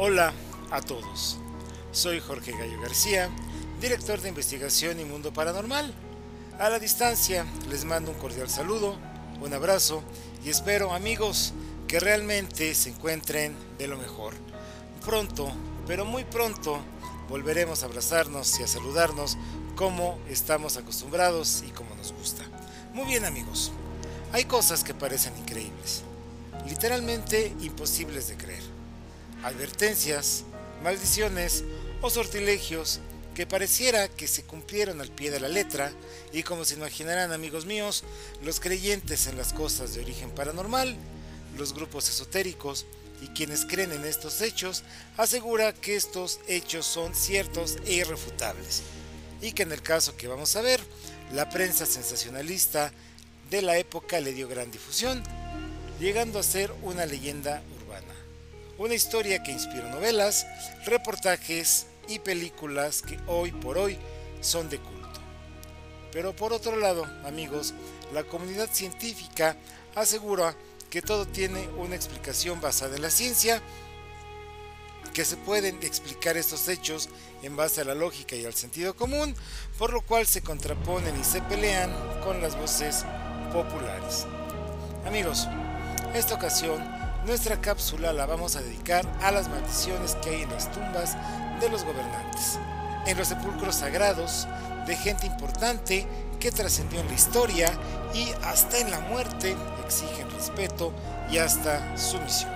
Hola a todos. Soy Jorge Gallo García, director de investigación y mundo paranormal. A la distancia les mando un cordial saludo, un abrazo y espero amigos que realmente se encuentren de lo mejor. Pronto, pero muy pronto, volveremos a abrazarnos y a saludarnos como estamos acostumbrados y como nos gusta. Muy bien amigos, hay cosas que parecen increíbles, literalmente imposibles de creer. Advertencias, maldiciones o sortilegios que pareciera que se cumplieron al pie de la letra y como se imaginarán amigos míos, los creyentes en las cosas de origen paranormal, los grupos esotéricos y quienes creen en estos hechos asegura que estos hechos son ciertos e irrefutables y que en el caso que vamos a ver, la prensa sensacionalista de la época le dio gran difusión, llegando a ser una leyenda. Una historia que inspiró novelas, reportajes y películas que hoy por hoy son de culto. Pero por otro lado, amigos, la comunidad científica asegura que todo tiene una explicación basada en la ciencia, que se pueden explicar estos hechos en base a la lógica y al sentido común, por lo cual se contraponen y se pelean con las voces populares. Amigos, esta ocasión nuestra cápsula la vamos a dedicar a las maldiciones que hay en las tumbas de los gobernantes, en los sepulcros sagrados de gente importante que trascendió en la historia y hasta en la muerte exigen respeto y hasta sumisión.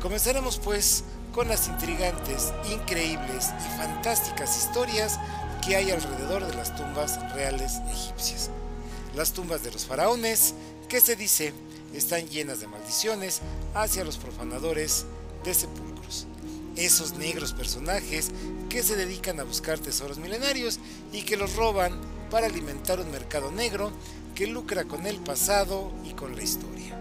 Comenzaremos pues con las intrigantes, increíbles y fantásticas historias que hay alrededor de las tumbas reales egipcias. Las tumbas de los faraones, que se dice están llenas de maldiciones hacia los profanadores de sepulcros. Esos negros personajes que se dedican a buscar tesoros milenarios y que los roban para alimentar un mercado negro que lucra con el pasado y con la historia.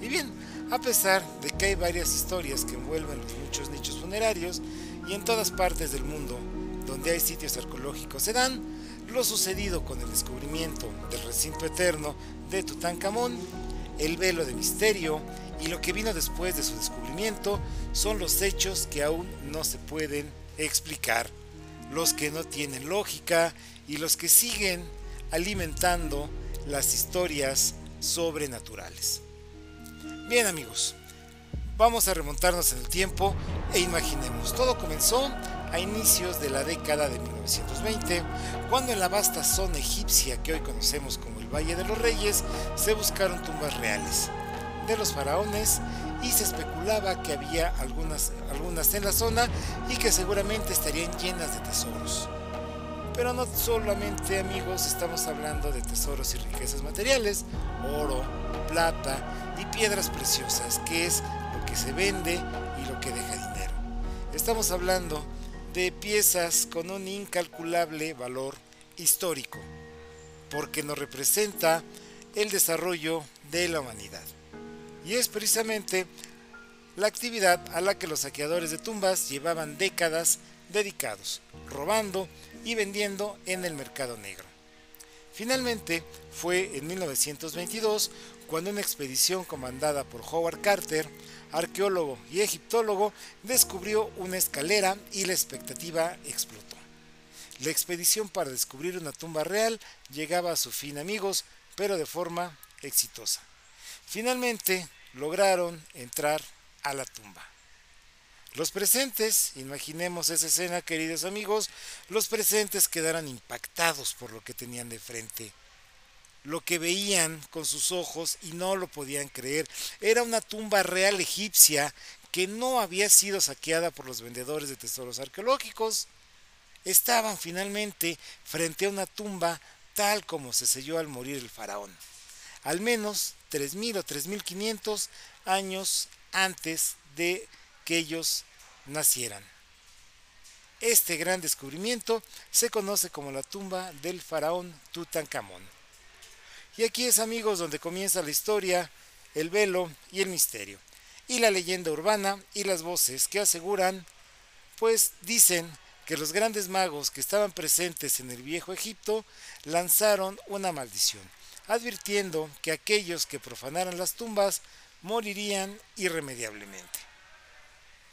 Y bien, a pesar de que hay varias historias que envuelven los muchos nichos funerarios y en todas partes del mundo donde hay sitios arqueológicos se dan, lo sucedido con el descubrimiento del recinto eterno de Tutankamón, el velo de misterio y lo que vino después de su descubrimiento son los hechos que aún no se pueden explicar, los que no tienen lógica y los que siguen alimentando las historias sobrenaturales. Bien amigos, vamos a remontarnos en el tiempo e imaginemos, todo comenzó a inicios de la década de 1920, cuando en la vasta zona egipcia que hoy conocemos como Valle de los Reyes se buscaron tumbas reales de los faraones y se especulaba que había algunas, algunas en la zona y que seguramente estarían llenas de tesoros. Pero no solamente amigos estamos hablando de tesoros y riquezas materiales, oro, plata y piedras preciosas, que es lo que se vende y lo que deja dinero. Estamos hablando de piezas con un incalculable valor histórico, porque nos representa el desarrollo de la humanidad. Y es precisamente la actividad a la que los saqueadores de tumbas llevaban décadas dedicados, robando y vendiendo en el mercado negro. Finalmente, fue en 1922 cuando una expedición comandada por Howard Carter arqueólogo y egiptólogo, descubrió una escalera y la expectativa explotó. La expedición para descubrir una tumba real llegaba a su fin amigos, pero de forma exitosa. Finalmente lograron entrar a la tumba. Los presentes, imaginemos esa escena queridos amigos, los presentes quedaron impactados por lo que tenían de frente lo que veían con sus ojos y no lo podían creer. Era una tumba real egipcia que no había sido saqueada por los vendedores de tesoros arqueológicos. Estaban finalmente frente a una tumba tal como se selló al morir el faraón, al menos 3.000 o 3.500 años antes de que ellos nacieran. Este gran descubrimiento se conoce como la tumba del faraón Tutankamón. Y aquí es amigos donde comienza la historia, el velo y el misterio. Y la leyenda urbana y las voces que aseguran, pues dicen que los grandes magos que estaban presentes en el viejo Egipto lanzaron una maldición, advirtiendo que aquellos que profanaran las tumbas morirían irremediablemente.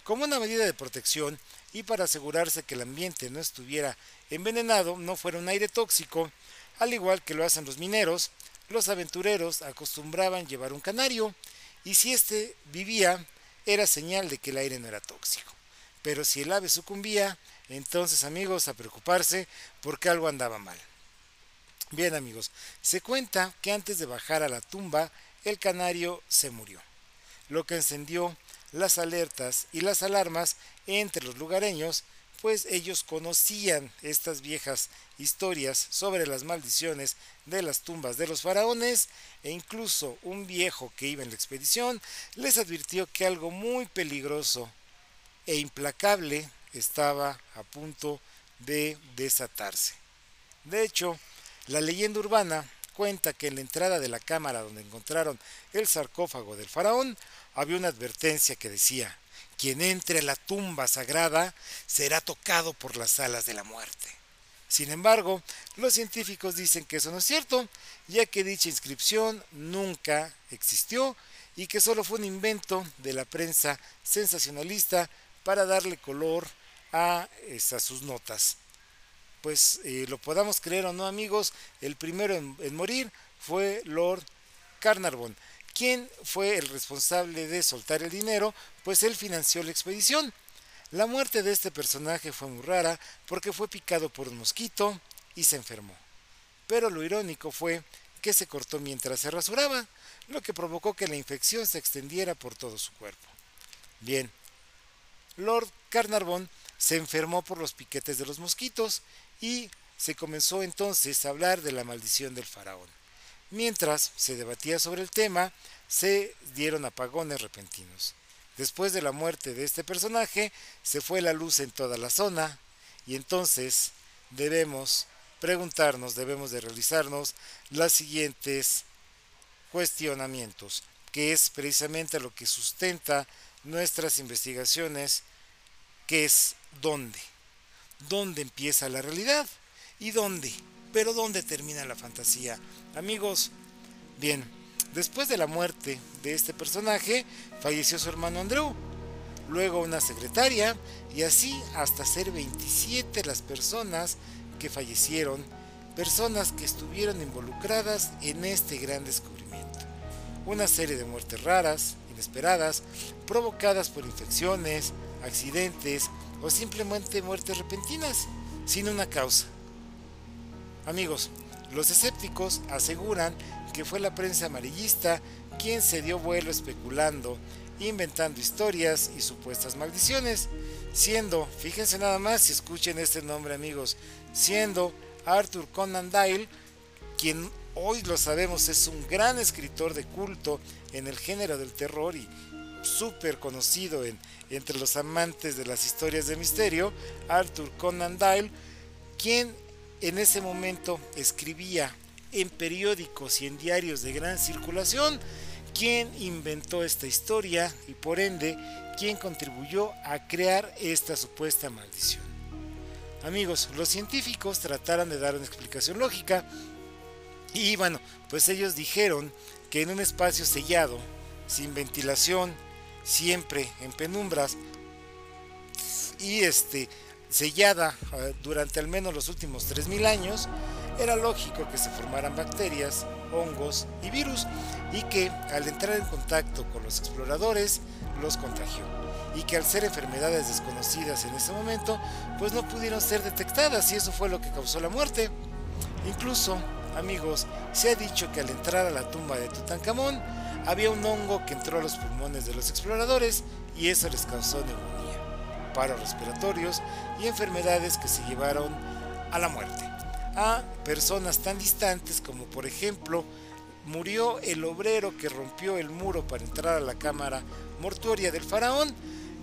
Como una medida de protección y para asegurarse que el ambiente no estuviera envenenado, no fuera un aire tóxico, al igual que lo hacen los mineros, los aventureros acostumbraban llevar un canario y si éste vivía era señal de que el aire no era tóxico. Pero si el ave sucumbía, entonces amigos a preocuparse porque algo andaba mal. Bien amigos, se cuenta que antes de bajar a la tumba el canario se murió, lo que encendió las alertas y las alarmas entre los lugareños, pues ellos conocían estas viejas historias sobre las maldiciones de las tumbas de los faraones e incluso un viejo que iba en la expedición les advirtió que algo muy peligroso e implacable estaba a punto de desatarse. De hecho, la leyenda urbana cuenta que en la entrada de la cámara donde encontraron el sarcófago del faraón había una advertencia que decía, quien entre a la tumba sagrada será tocado por las alas de la muerte. Sin embargo, los científicos dicen que eso no es cierto, ya que dicha inscripción nunca existió y que solo fue un invento de la prensa sensacionalista para darle color a, sus notas pues eh, lo podamos creer o no amigos, el primero en, en morir fue Lord Carnarvon. ¿Quién fue el responsable de soltar el dinero? Pues él financió la expedición. La muerte de este personaje fue muy rara porque fue picado por un mosquito y se enfermó. Pero lo irónico fue que se cortó mientras se rasuraba, lo que provocó que la infección se extendiera por todo su cuerpo. Bien, Lord Carnarvon se enfermó por los piquetes de los mosquitos y se comenzó entonces a hablar de la maldición del faraón. Mientras se debatía sobre el tema, se dieron apagones repentinos. Después de la muerte de este personaje, se fue la luz en toda la zona y entonces debemos preguntarnos, debemos de realizarnos las siguientes cuestionamientos, que es precisamente lo que sustenta nuestras investigaciones, que es dónde dónde empieza la realidad y dónde, pero dónde termina la fantasía. Amigos, bien, después de la muerte de este personaje, falleció su hermano Andrew, luego una secretaria y así hasta ser 27 las personas que fallecieron, personas que estuvieron involucradas en este gran descubrimiento. Una serie de muertes raras, inesperadas, provocadas por infecciones, accidentes, o simplemente muertes repentinas, sin una causa. Amigos, los escépticos aseguran que fue la prensa amarillista quien se dio vuelo especulando, inventando historias y supuestas maldiciones, siendo, fíjense nada más si escuchen este nombre amigos, siendo Arthur Conan Doyle, quien hoy lo sabemos es un gran escritor de culto en el género del terror y súper conocido en, entre los amantes de las historias de misterio, Arthur Conan Doyle, quien en ese momento escribía en periódicos y en diarios de gran circulación, quien inventó esta historia y por ende quien contribuyó a crear esta supuesta maldición. Amigos, los científicos trataron de dar una explicación lógica y bueno, pues ellos dijeron que en un espacio sellado, sin ventilación, siempre en penumbras y este sellada eh, durante al menos los últimos 3000 años, era lógico que se formaran bacterias, hongos y virus y que al entrar en contacto con los exploradores los contagió y que al ser enfermedades desconocidas en ese momento pues no pudieron ser detectadas y eso fue lo que causó la muerte. Incluso, amigos, se ha dicho que al entrar a la tumba de Tutankamón había un hongo que entró a los pulmones de los exploradores y eso les causó neumonía, paros respiratorios y enfermedades que se llevaron a la muerte. A personas tan distantes como por ejemplo murió el obrero que rompió el muro para entrar a la cámara mortuoria del faraón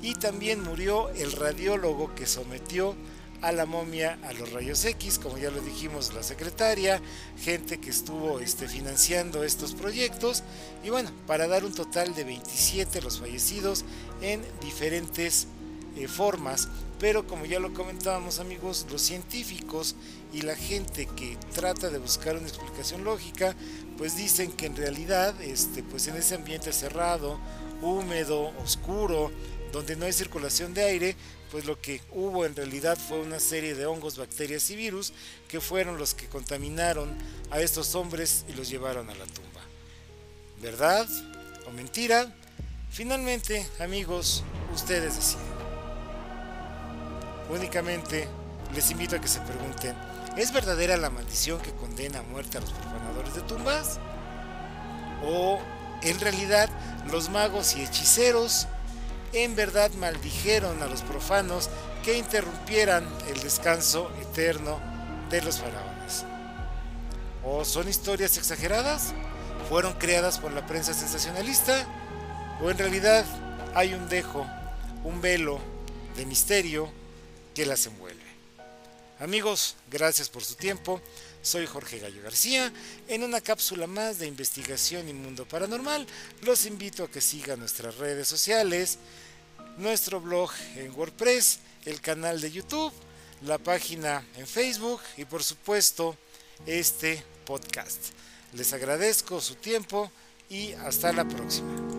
y también murió el radiólogo que sometió a la momia a los rayos X, como ya lo dijimos la secretaria, gente que estuvo este, financiando estos proyectos. Y bueno, para dar un total de 27 los fallecidos en diferentes eh, formas, pero como ya lo comentábamos amigos, los científicos y la gente que trata de buscar una explicación lógica, pues dicen que en realidad este, pues en ese ambiente cerrado, húmedo, oscuro, donde no hay circulación de aire, pues lo que hubo en realidad fue una serie de hongos, bacterias y virus que fueron los que contaminaron a estos hombres y los llevaron a la tumba. ¿Verdad o mentira? Finalmente, amigos, ustedes deciden. Únicamente les invito a que se pregunten, ¿es verdadera la maldición que condena a muerte a los profanadores de tumbas? ¿O en realidad los magos y hechiceros en verdad maldijeron a los profanos que interrumpieran el descanso eterno de los faraones? ¿O son historias exageradas? ¿Fueron creadas por la prensa sensacionalista? ¿O en realidad hay un dejo, un velo de misterio que las envuelve? Amigos, gracias por su tiempo. Soy Jorge Gallo García. En una cápsula más de investigación y mundo paranormal, los invito a que sigan nuestras redes sociales, nuestro blog en WordPress, el canal de YouTube, la página en Facebook y por supuesto este podcast. Les agradezco su tiempo y hasta la próxima.